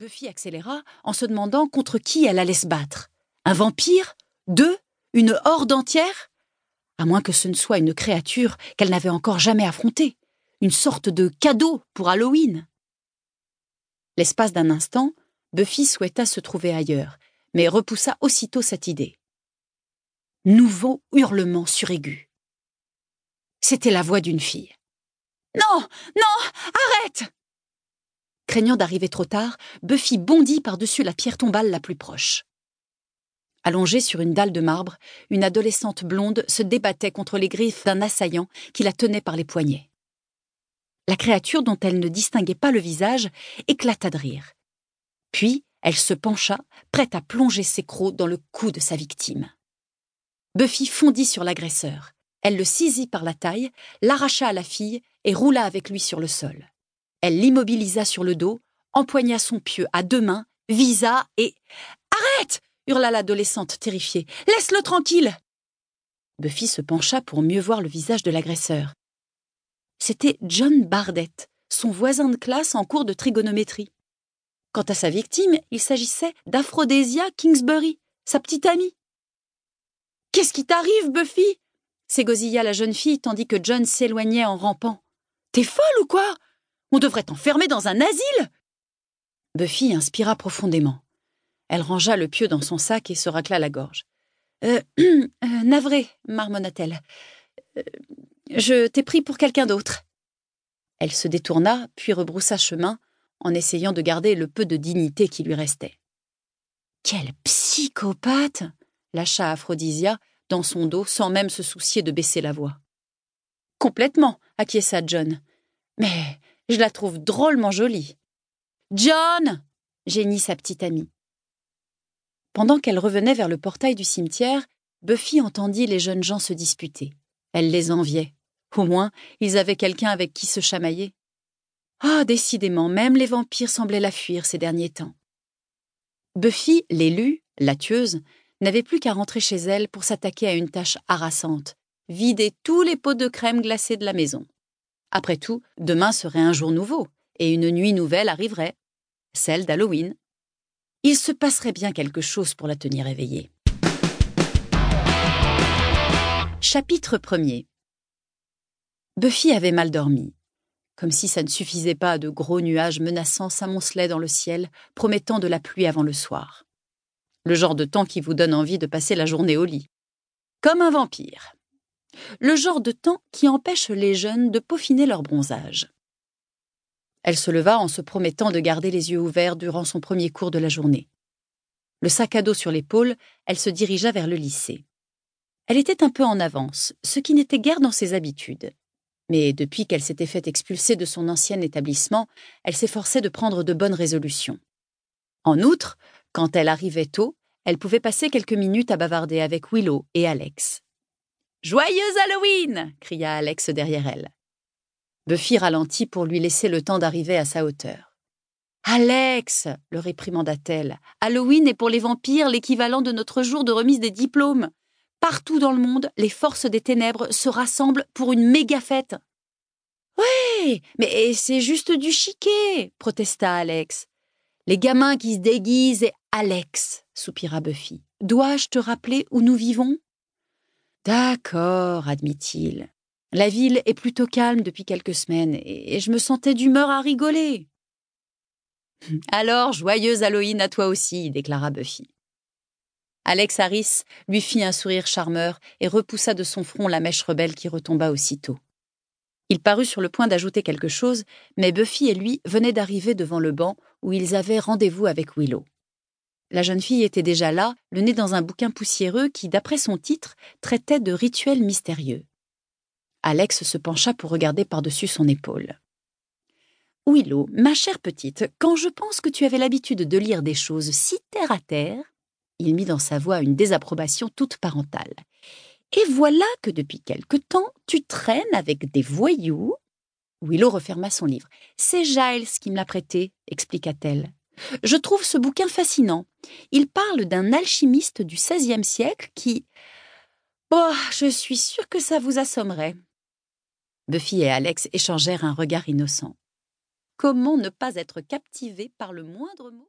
Buffy accéléra en se demandant contre qui elle allait se battre. Un vampire? Deux? Une horde entière? À moins que ce ne soit une créature qu'elle n'avait encore jamais affrontée. Une sorte de cadeau pour Halloween. L'espace d'un instant, Buffy souhaita se trouver ailleurs, mais repoussa aussitôt cette idée. Nouveau hurlement suraigu. C'était la voix d'une fille. Non, non, arrête Craignant d'arriver trop tard, Buffy bondit par-dessus la pierre tombale la plus proche. Allongée sur une dalle de marbre, une adolescente blonde se débattait contre les griffes d'un assaillant qui la tenait par les poignets. La créature dont elle ne distinguait pas le visage éclata de rire. Puis elle se pencha, prête à plonger ses crocs dans le cou de sa victime. Buffy fondit sur l'agresseur. Elle le saisit par la taille, l'arracha à la fille et roula avec lui sur le sol. Elle l'immobilisa sur le dos, empoigna son pieu à deux mains, visa et. Arrête hurla l'adolescente terrifiée. Laisse-le tranquille Buffy se pencha pour mieux voir le visage de l'agresseur. C'était John Bardett, son voisin de classe en cours de trigonométrie. Quant à sa victime, il s'agissait d'Aphrodisia Kingsbury, sa petite amie. Qu'est-ce qui t'arrive, Buffy? s'égosilla la jeune fille tandis que John s'éloignait en rampant. T'es folle ou quoi? On devrait t'enfermer dans un asile Buffy inspira profondément. Elle rangea le pieu dans son sac et se racla la gorge. Euh, euh navré, marmonna-t-elle. Euh, je t'ai pris pour quelqu'un d'autre. Elle se détourna, puis rebroussa chemin, en essayant de garder le peu de dignité qui lui restait. Quelle psychopathe lâcha Aphrodisia dans son dos sans même se soucier de baisser la voix. Complètement, acquiesça John. Mais je la trouve drôlement jolie. John gémit sa petite amie. Pendant qu'elle revenait vers le portail du cimetière, Buffy entendit les jeunes gens se disputer. Elle les enviait. Au moins, ils avaient quelqu'un avec qui se chamailler. Ah, décidément, même les vampires semblaient la fuir ces derniers temps. Buffy, l'élue, la tueuse, n'avait plus qu'à rentrer chez elle pour s'attaquer à une tâche harassante, vider tous les pots de crème glacée de la maison. Après tout, demain serait un jour nouveau, et une nuit nouvelle arriverait, celle d'Halloween. Il se passerait bien quelque chose pour la tenir éveillée. Chapitre 1 Buffy avait mal dormi. Comme si ça ne suffisait pas, de gros nuages menaçants s'amoncelaient dans le ciel, promettant de la pluie avant le soir. Le genre de temps qui vous donne envie de passer la journée au lit. Comme un vampire le genre de temps qui empêche les jeunes de peaufiner leur bronzage. Elle se leva en se promettant de garder les yeux ouverts durant son premier cours de la journée. Le sac à dos sur l'épaule, elle se dirigea vers le lycée. Elle était un peu en avance, ce qui n'était guère dans ses habitudes. Mais depuis qu'elle s'était fait expulser de son ancien établissement, elle s'efforçait de prendre de bonnes résolutions. En outre, quand elle arrivait tôt, elle pouvait passer quelques minutes à bavarder avec Willow et Alex. Joyeux Halloween cria Alex derrière elle. Buffy ralentit pour lui laisser le temps d'arriver à sa hauteur. Alex le réprimanda-t-elle. Halloween est pour les vampires l'équivalent de notre jour de remise des diplômes. Partout dans le monde, les forces des ténèbres se rassemblent pour une méga fête. Oui, mais c'est juste du chiquet, protesta Alex. Les gamins qui se déguisent et Alex, soupira Buffy. Dois-je te rappeler où nous vivons? D'accord, admit-il. La ville est plutôt calme depuis quelques semaines et je me sentais d'humeur à rigoler. Alors, joyeuse Halloween à toi aussi, déclara Buffy. Alex Harris lui fit un sourire charmeur et repoussa de son front la mèche rebelle qui retomba aussitôt. Il parut sur le point d'ajouter quelque chose, mais Buffy et lui venaient d'arriver devant le banc où ils avaient rendez-vous avec Willow. La jeune fille était déjà là, le nez dans un bouquin poussiéreux qui, d'après son titre, traitait de rituels mystérieux. Alex se pencha pour regarder par-dessus son épaule. Willow, ma chère petite, quand je pense que tu avais l'habitude de lire des choses si terre à terre, il mit dans sa voix une désapprobation toute parentale. Et voilà que depuis quelque temps, tu traînes avec des voyous. Willow referma son livre. C'est Giles qui me l'a prêté, expliqua-t-elle. Je trouve ce bouquin fascinant. Il parle d'un alchimiste du XVIe siècle qui. Oh, je suis sûre que ça vous assommerait. Buffy et Alex échangèrent un regard innocent. Comment ne pas être captivé par le moindre mot?